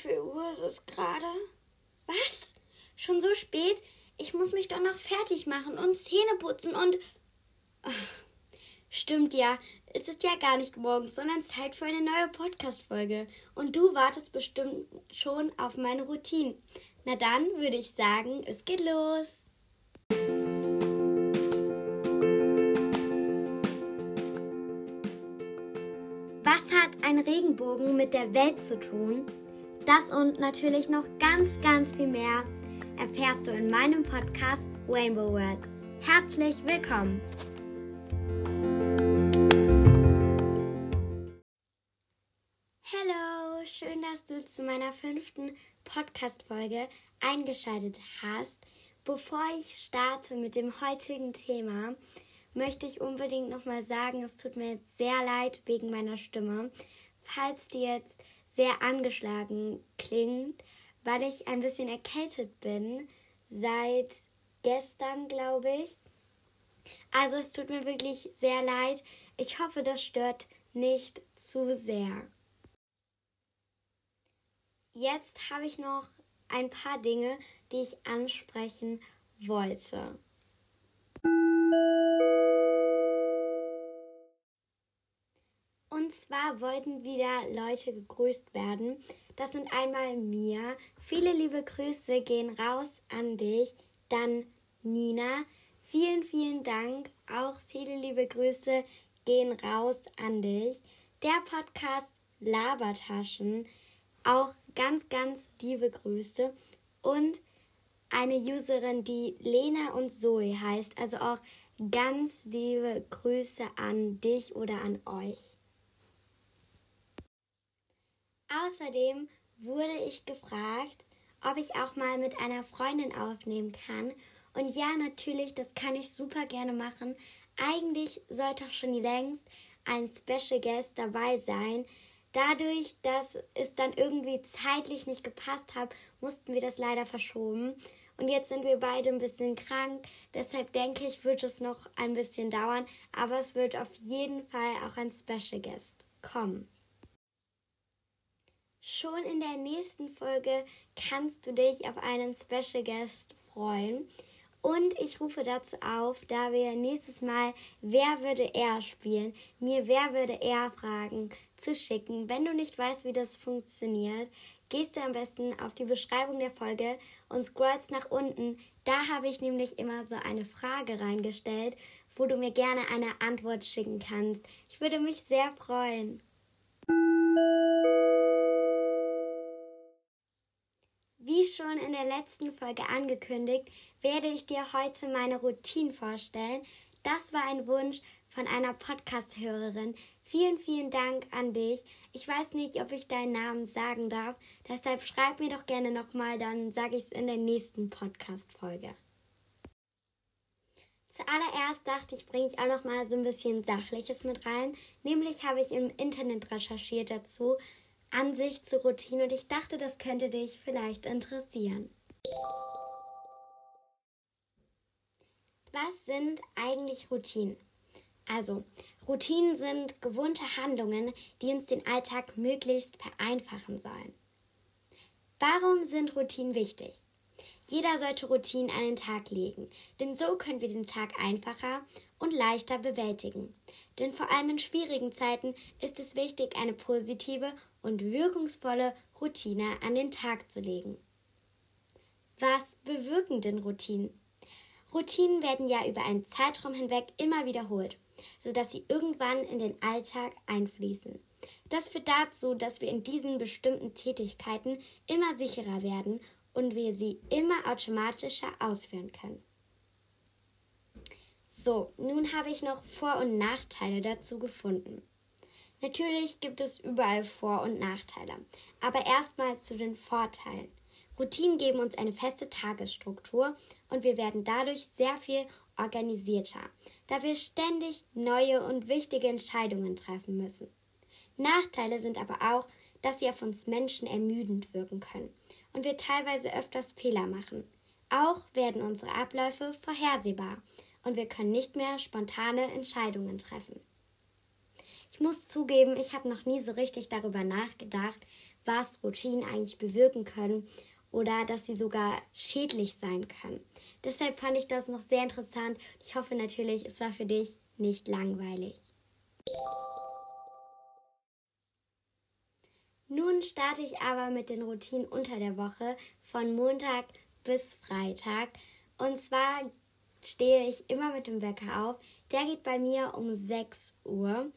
viel Uhr ist es gerade? Was? Schon so spät? Ich muss mich doch noch fertig machen und Zähne putzen und. Ach, stimmt ja, es ist ja gar nicht morgens, sondern Zeit für eine neue Podcast-Folge. Und du wartest bestimmt schon auf meine Routine. Na dann würde ich sagen, es geht los. Was hat ein Regenbogen mit der Welt zu tun? Das und natürlich noch ganz, ganz viel mehr erfährst du in meinem Podcast Rainbow World. Herzlich willkommen! Hallo, schön, dass du zu meiner fünften Podcast-Folge eingeschaltet hast. Bevor ich starte mit dem heutigen Thema, möchte ich unbedingt nochmal sagen, es tut mir sehr leid wegen meiner Stimme. Falls die jetzt sehr angeschlagen klingt, weil ich ein bisschen erkältet bin seit gestern, glaube ich. Also es tut mir wirklich sehr leid. Ich hoffe, das stört nicht zu sehr. Jetzt habe ich noch ein paar Dinge, die ich ansprechen wollte. Zwar wollten wieder Leute gegrüßt werden. Das sind einmal Mia. Viele liebe Grüße gehen raus an dich. Dann Nina. Vielen, vielen Dank. Auch viele liebe Grüße gehen raus an dich. Der Podcast Labertaschen. Auch ganz, ganz liebe Grüße. Und eine Userin, die Lena und Zoe heißt. Also auch ganz liebe Grüße an dich oder an euch. Außerdem wurde ich gefragt, ob ich auch mal mit einer Freundin aufnehmen kann. Und ja, natürlich, das kann ich super gerne machen. Eigentlich sollte auch schon längst ein Special Guest dabei sein. Dadurch, dass es dann irgendwie zeitlich nicht gepasst hat, mussten wir das leider verschoben. Und jetzt sind wir beide ein bisschen krank. Deshalb denke ich, wird es noch ein bisschen dauern. Aber es wird auf jeden Fall auch ein Special Guest kommen. Schon in der nächsten Folge kannst du dich auf einen Special Guest freuen. Und ich rufe dazu auf, da wir nächstes Mal Wer würde er spielen, mir Wer würde er Fragen zu schicken. Wenn du nicht weißt, wie das funktioniert, gehst du am besten auf die Beschreibung der Folge und scrollst nach unten. Da habe ich nämlich immer so eine Frage reingestellt, wo du mir gerne eine Antwort schicken kannst. Ich würde mich sehr freuen. Schon in der letzten Folge angekündigt, werde ich dir heute meine Routine vorstellen. Das war ein Wunsch von einer Podcast-Hörerin. Vielen, vielen Dank an dich. Ich weiß nicht, ob ich deinen Namen sagen darf. Deshalb schreib mir doch gerne nochmal, dann sage ich es in der nächsten Podcast-Folge. Zuallererst dachte ich, bringe ich auch noch mal so ein bisschen Sachliches mit rein. Nämlich habe ich im Internet recherchiert dazu, Ansicht zur Routine und ich dachte, das könnte dich vielleicht interessieren. Was sind eigentlich Routinen? Also, Routinen sind gewohnte Handlungen, die uns den Alltag möglichst vereinfachen sollen. Warum sind Routinen wichtig? Jeder sollte Routinen an den Tag legen, denn so können wir den Tag einfacher und leichter bewältigen. Denn vor allem in schwierigen Zeiten ist es wichtig, eine positive und wirkungsvolle Routine an den Tag zu legen. Was bewirken denn Routinen? Routinen werden ja über einen Zeitraum hinweg immer wiederholt, sodass sie irgendwann in den Alltag einfließen. Das führt dazu, dass wir in diesen bestimmten Tätigkeiten immer sicherer werden und wir sie immer automatischer ausführen können. So, nun habe ich noch Vor- und Nachteile dazu gefunden. Natürlich gibt es überall Vor- und Nachteile, aber erstmal zu den Vorteilen. Routinen geben uns eine feste Tagesstruktur und wir werden dadurch sehr viel organisierter, da wir ständig neue und wichtige Entscheidungen treffen müssen. Nachteile sind aber auch, dass sie auf uns Menschen ermüdend wirken können und wir teilweise öfters Fehler machen. Auch werden unsere Abläufe vorhersehbar und wir können nicht mehr spontane Entscheidungen treffen. Ich muss zugeben, ich habe noch nie so richtig darüber nachgedacht, was Routinen eigentlich bewirken können oder dass sie sogar schädlich sein können. Deshalb fand ich das noch sehr interessant. Ich hoffe natürlich, es war für dich nicht langweilig. Nun starte ich aber mit den Routinen unter der Woche von Montag bis Freitag. Und zwar stehe ich immer mit dem Wecker auf. Der geht bei mir um 6 Uhr.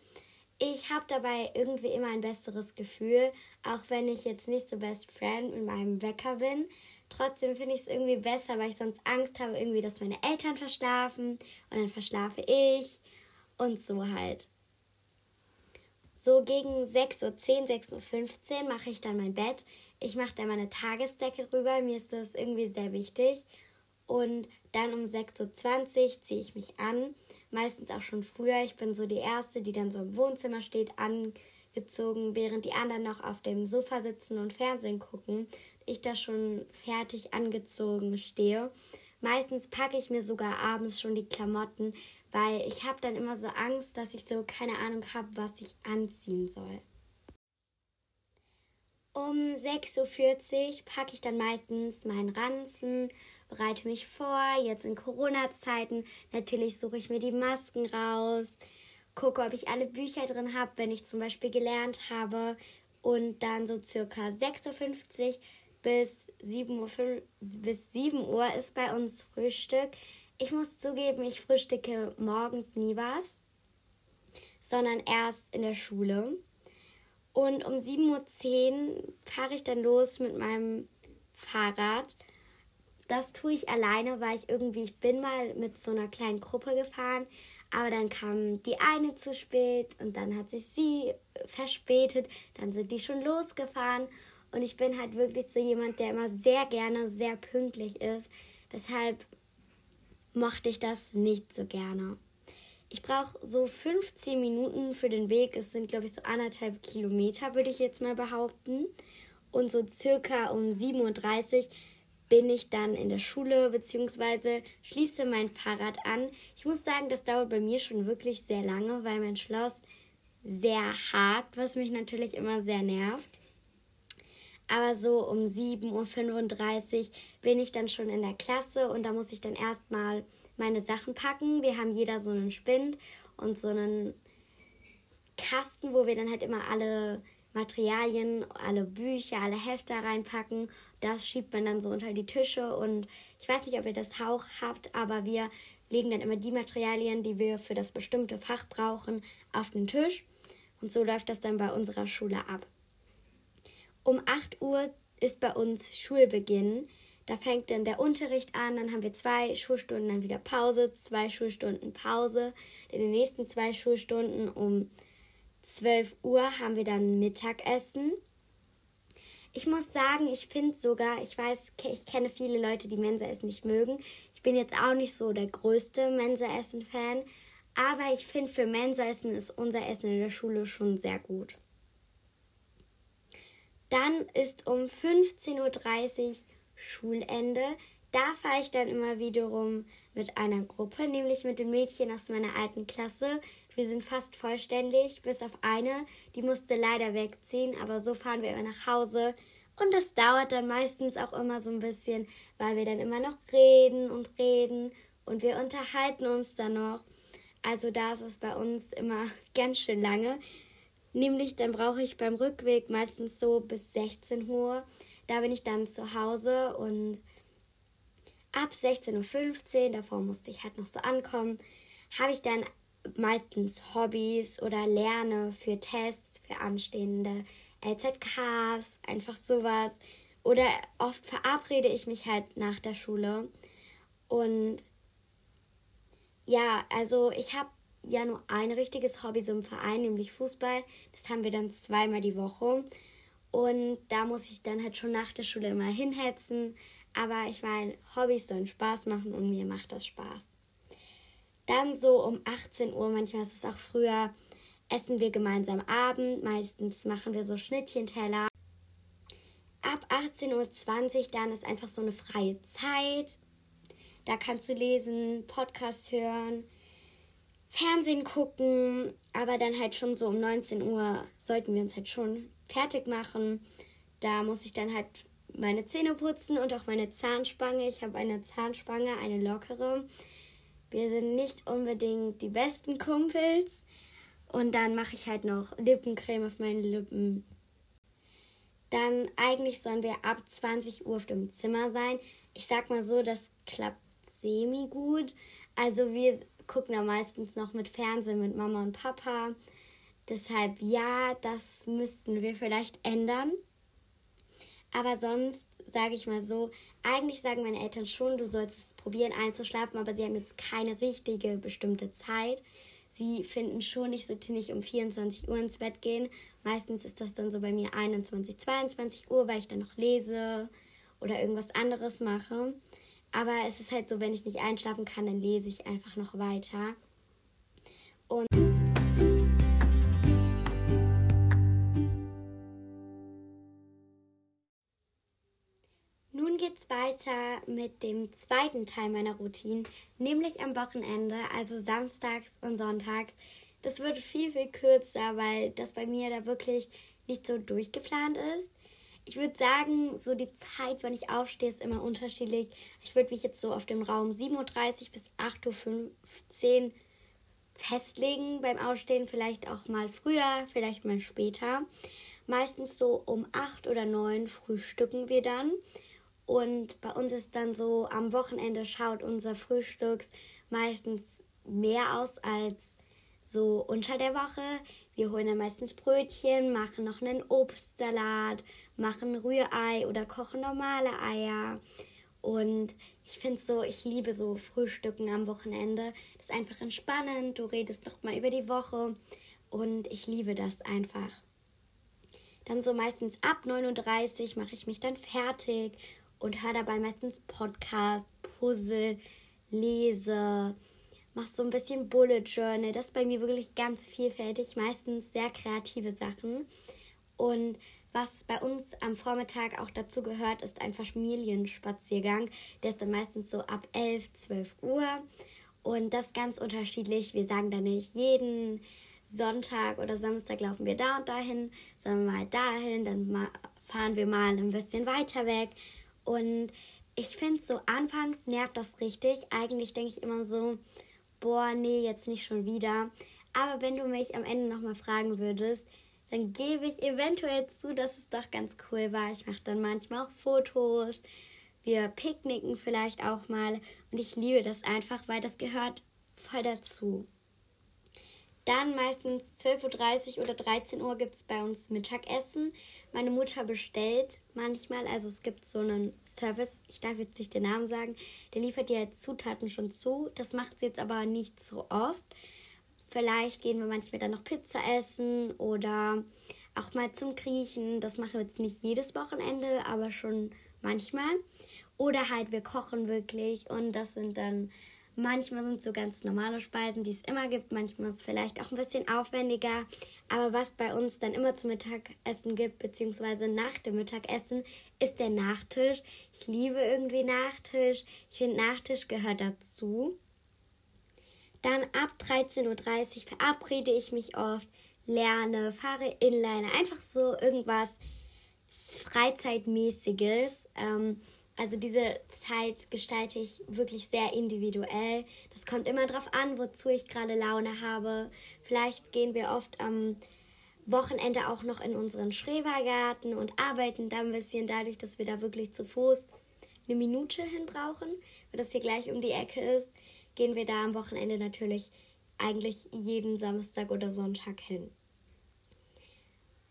Ich habe dabei irgendwie immer ein besseres Gefühl, auch wenn ich jetzt nicht so best friend mit meinem Wecker bin. Trotzdem finde ich es irgendwie besser, weil ich sonst Angst habe, irgendwie, dass meine Eltern verschlafen und dann verschlafe ich und so halt. So gegen 6.10 Uhr, 6.15 Uhr mache ich dann mein Bett. Ich mache da meine Tagesdecke rüber. Mir ist das irgendwie sehr wichtig. Und dann um 6.20 Uhr ziehe ich mich an. Meistens auch schon früher. Ich bin so die Erste, die dann so im Wohnzimmer steht, angezogen, während die anderen noch auf dem Sofa sitzen und Fernsehen gucken. Ich da schon fertig angezogen stehe. Meistens packe ich mir sogar abends schon die Klamotten, weil ich habe dann immer so Angst, dass ich so keine Ahnung habe, was ich anziehen soll. Um 6.40 Uhr packe ich dann meistens meinen Ranzen, bereite mich vor. Jetzt in Corona-Zeiten natürlich suche ich mir die Masken raus, gucke, ob ich alle Bücher drin habe, wenn ich zum Beispiel gelernt habe. Und dann so circa 6.50 Uhr bis 7 Uhr, bis 7 Uhr ist bei uns Frühstück. Ich muss zugeben, ich frühstücke morgens nie was, sondern erst in der Schule. Und um 7.10 Uhr fahre ich dann los mit meinem Fahrrad. Das tue ich alleine, weil ich irgendwie, ich bin mal mit so einer kleinen Gruppe gefahren, aber dann kam die eine zu spät und dann hat sich sie verspätet, dann sind die schon losgefahren und ich bin halt wirklich so jemand, der immer sehr gerne sehr pünktlich ist. Deshalb mochte ich das nicht so gerne. Ich brauche so 15 Minuten für den Weg. Es sind, glaube ich, so anderthalb Kilometer, würde ich jetzt mal behaupten. Und so circa um 7.30 Uhr bin ich dann in der Schule bzw. schließe mein Fahrrad an. Ich muss sagen, das dauert bei mir schon wirklich sehr lange, weil mein Schloss sehr hart, was mich natürlich immer sehr nervt. Aber so um 7.35 Uhr bin ich dann schon in der Klasse und da muss ich dann erstmal meine Sachen packen. Wir haben jeder so einen Spind und so einen Kasten, wo wir dann halt immer alle Materialien, alle Bücher, alle Hefte reinpacken. Das schiebt man dann so unter die Tische und ich weiß nicht, ob ihr das auch habt, aber wir legen dann immer die Materialien, die wir für das bestimmte Fach brauchen, auf den Tisch. Und so läuft das dann bei unserer Schule ab. Um 8 Uhr ist bei uns Schulbeginn. Da fängt dann der Unterricht an, dann haben wir zwei Schulstunden, dann wieder Pause, zwei Schulstunden Pause. In den nächsten zwei Schulstunden um 12 Uhr haben wir dann Mittagessen. Ich muss sagen, ich finde sogar, ich weiß, ich kenne viele Leute, die Mensaessen nicht mögen. Ich bin jetzt auch nicht so der größte Mensaessen-Fan, aber ich finde, für Mensaessen ist unser Essen in der Schule schon sehr gut. Dann ist um 15.30 Uhr Schulende. Da fahre ich dann immer wiederum mit einer Gruppe, nämlich mit den Mädchen aus meiner alten Klasse. Wir sind fast vollständig, bis auf eine, die musste leider wegziehen, aber so fahren wir immer nach Hause. Und das dauert dann meistens auch immer so ein bisschen, weil wir dann immer noch reden und reden und wir unterhalten uns dann noch. Also da ist es bei uns immer ganz schön lange. Nämlich dann brauche ich beim Rückweg meistens so bis 16 Uhr. Da bin ich dann zu Hause und ab 16.15 Uhr, davor musste ich halt noch so ankommen, habe ich dann meistens Hobbys oder lerne für Tests, für anstehende LZKs, einfach sowas. Oder oft verabrede ich mich halt nach der Schule. Und ja, also ich habe ja nur ein richtiges Hobby so im Verein, nämlich Fußball. Das haben wir dann zweimal die Woche. Und da muss ich dann halt schon nach der Schule immer hinhetzen. Aber ich meine, Hobbys sollen Spaß machen und mir macht das Spaß. Dann so um 18 Uhr, manchmal ist es auch früher, essen wir gemeinsam Abend. Meistens machen wir so Schnittchenteller. Ab 18.20 Uhr dann ist einfach so eine freie Zeit. Da kannst du lesen, Podcast hören, Fernsehen gucken aber dann halt schon so um 19 Uhr sollten wir uns halt schon fertig machen. Da muss ich dann halt meine Zähne putzen und auch meine Zahnspange. Ich habe eine Zahnspange, eine lockere. Wir sind nicht unbedingt die besten Kumpels. Und dann mache ich halt noch Lippencreme auf meine Lippen. Dann eigentlich sollen wir ab 20 Uhr auf dem Zimmer sein. Ich sag mal so, das klappt semi gut. Also wir gucken da meistens noch mit Fernsehen mit Mama und Papa. Deshalb ja, das müssten wir vielleicht ändern. Aber sonst sage ich mal so, eigentlich sagen meine Eltern schon, du sollst es probieren einzuschlafen, aber sie haben jetzt keine richtige bestimmte Zeit. Sie finden schon, ich sollte nicht um 24 Uhr ins Bett gehen. Meistens ist das dann so bei mir 21, 22 Uhr, weil ich dann noch lese oder irgendwas anderes mache. Aber es ist halt so, wenn ich nicht einschlafen kann, dann lese ich einfach noch weiter. Und geht's weiter mit dem zweiten Teil meiner Routine, nämlich am Wochenende, also samstags und sonntags. Das wird viel, viel kürzer, weil das bei mir da wirklich nicht so durchgeplant ist ich würde sagen, so die Zeit, wann ich aufstehe, ist immer unterschiedlich. Ich würde mich jetzt so auf dem Raum 7.30 Uhr bis 8.15 Uhr festlegen beim Aufstehen. Vielleicht auch mal früher, vielleicht mal später. Meistens so um 8 oder 9 frühstücken wir dann. Und bei uns ist dann so, am Wochenende schaut unser Frühstücks meistens mehr aus als so unter der Woche. Wir holen dann meistens Brötchen, machen noch einen Obstsalat, machen Rührei oder kochen normale Eier. Und ich finde so, ich liebe so Frühstücken am Wochenende. Das ist einfach entspannend. Du redest noch mal über die Woche und ich liebe das einfach. Dann so meistens ab 39 mache ich mich dann fertig und höre dabei meistens Podcast, Puzzle, lese, mache so ein bisschen Bullet Journal. Das ist bei mir wirklich ganz vielfältig, meistens sehr kreative Sachen. Und was bei uns am Vormittag auch dazu gehört, ist ein Familienspaziergang. Der ist dann meistens so ab 11, 12 Uhr. Und das ganz unterschiedlich. Wir sagen dann nicht jeden Sonntag oder Samstag laufen wir da und dahin, sondern mal dahin, dann fahren wir mal ein bisschen weiter weg. Und ich finde so, anfangs nervt das richtig. Eigentlich denke ich immer so, boah, nee, jetzt nicht schon wieder. Aber wenn du mich am Ende nochmal fragen würdest, dann gebe ich eventuell zu, dass es doch ganz cool war. Ich mache dann manchmal auch Fotos. Wir picknicken vielleicht auch mal. Und ich liebe das einfach, weil das gehört voll dazu. Dann meistens 12.30 Uhr oder 13 Uhr gibt es bei uns Mittagessen. Meine Mutter bestellt manchmal, also es gibt so einen Service, ich darf jetzt nicht den Namen sagen, der liefert dir jetzt Zutaten schon zu. Das macht sie jetzt aber nicht so oft. Vielleicht gehen wir manchmal dann noch Pizza essen oder auch mal zum Griechen. Das machen wir jetzt nicht jedes Wochenende, aber schon manchmal. Oder halt wir kochen wirklich und das sind dann manchmal sind so ganz normale Speisen, die es immer gibt. Manchmal ist es vielleicht auch ein bisschen aufwendiger. Aber was bei uns dann immer zum Mittagessen gibt, beziehungsweise nach dem Mittagessen, ist der Nachtisch. Ich liebe irgendwie Nachtisch. Ich finde, Nachtisch gehört dazu. Dann ab 13.30 Uhr verabrede ich mich oft, lerne, fahre Inliner, einfach so irgendwas Freizeitmäßiges. Ähm, also diese Zeit gestalte ich wirklich sehr individuell. Das kommt immer darauf an, wozu ich gerade Laune habe. Vielleicht gehen wir oft am Wochenende auch noch in unseren Schrebergarten und arbeiten da ein bisschen, dadurch, dass wir da wirklich zu Fuß eine Minute hin brauchen, weil das hier gleich um die Ecke ist gehen wir da am Wochenende natürlich eigentlich jeden Samstag oder Sonntag hin.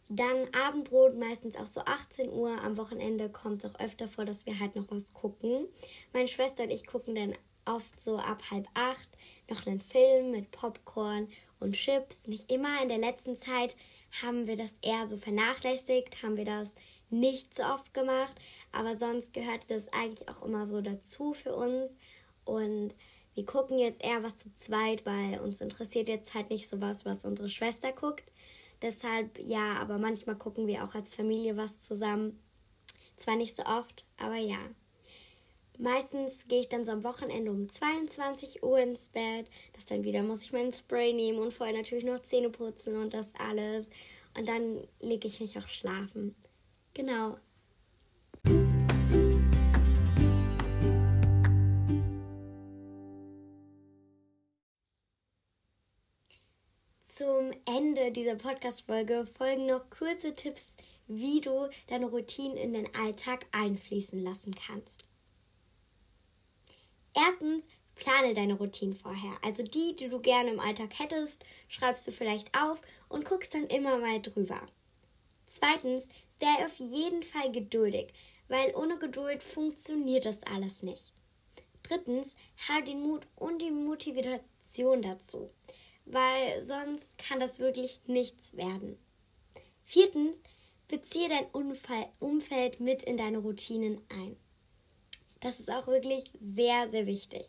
Dann Abendbrot, meistens auch so 18 Uhr. Am Wochenende kommt es auch öfter vor, dass wir halt noch was gucken. Meine Schwester und ich gucken dann oft so ab halb acht noch einen Film mit Popcorn und Chips. Nicht immer. In der letzten Zeit haben wir das eher so vernachlässigt, haben wir das nicht so oft gemacht. Aber sonst gehörte das eigentlich auch immer so dazu für uns. Und wir gucken jetzt eher was zu zweit, weil uns interessiert jetzt halt nicht so was, was unsere Schwester guckt. Deshalb ja, aber manchmal gucken wir auch als Familie was zusammen. Zwar nicht so oft, aber ja. Meistens gehe ich dann so am Wochenende um 22 Uhr ins Bett. Das dann wieder muss ich meinen Spray nehmen und vorher natürlich noch Zähne putzen und das alles. Und dann lege ich mich auch schlafen. Genau. Ende dieser Podcast-Folge folgen noch kurze Tipps, wie du deine Routinen in den Alltag einfließen lassen kannst. Erstens, plane deine Routinen vorher. Also die, die du gerne im Alltag hättest, schreibst du vielleicht auf und guckst dann immer mal drüber. Zweitens, sei auf jeden Fall geduldig, weil ohne Geduld funktioniert das alles nicht. Drittens, habe den Mut und die Motivation dazu, weil sonst kann das wirklich nichts werden. Viertens, beziehe dein Umfeld mit in deine Routinen ein. Das ist auch wirklich sehr, sehr wichtig.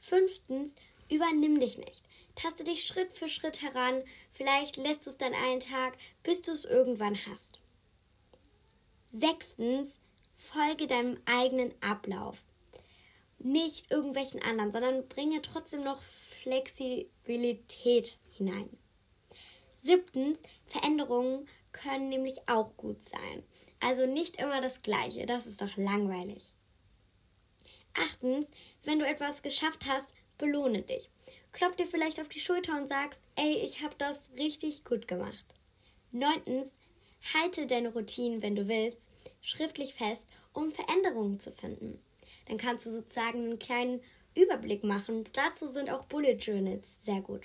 Fünftens, übernimm dich nicht. Taste dich Schritt für Schritt heran. Vielleicht lässt du es dann einen Tag, bis du es irgendwann hast. Sechstens, folge deinem eigenen Ablauf. Nicht irgendwelchen anderen, sondern bringe trotzdem noch Flexibilität hinein. Siebtens, Veränderungen können nämlich auch gut sein. Also nicht immer das Gleiche, das ist doch langweilig. Achtens, wenn du etwas geschafft hast, belohne dich. Klopf dir vielleicht auf die Schulter und sagst, ey, ich habe das richtig gut gemacht. Neuntens, halte deine Routinen, wenn du willst, schriftlich fest, um Veränderungen zu finden. Dann kannst du sozusagen einen kleinen Überblick machen. Dazu sind auch Bullet Journals sehr gut.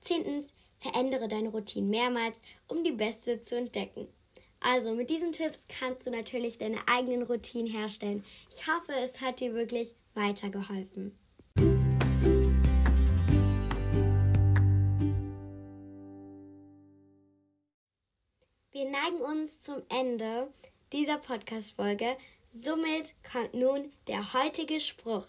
Zehntens, verändere deine Routinen mehrmals, um die beste zu entdecken. Also mit diesen Tipps kannst du natürlich deine eigenen Routinen herstellen. Ich hoffe, es hat dir wirklich weitergeholfen. Wir neigen uns zum Ende dieser Podcast-Folge. Somit kommt nun der heutige Spruch.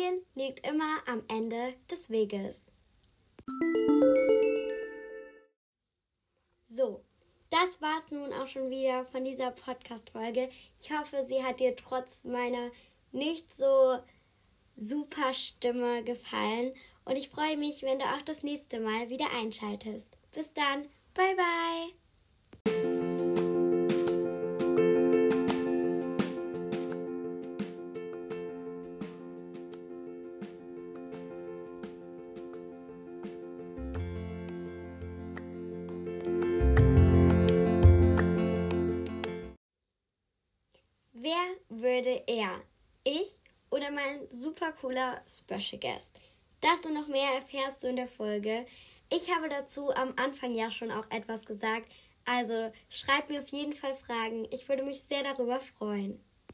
Ziel liegt immer am Ende des Weges. So, das war's nun auch schon wieder von dieser Podcast-Folge. Ich hoffe, sie hat dir trotz meiner nicht so super Stimme gefallen. Und ich freue mich, wenn du auch das nächste Mal wieder einschaltest. Bis dann. Bye, bye. Er, ich oder mein super cooler Special Guest? Das und noch mehr erfährst du in der Folge. Ich habe dazu am Anfang ja schon auch etwas gesagt. Also schreib mir auf jeden Fall Fragen. Ich würde mich sehr darüber freuen.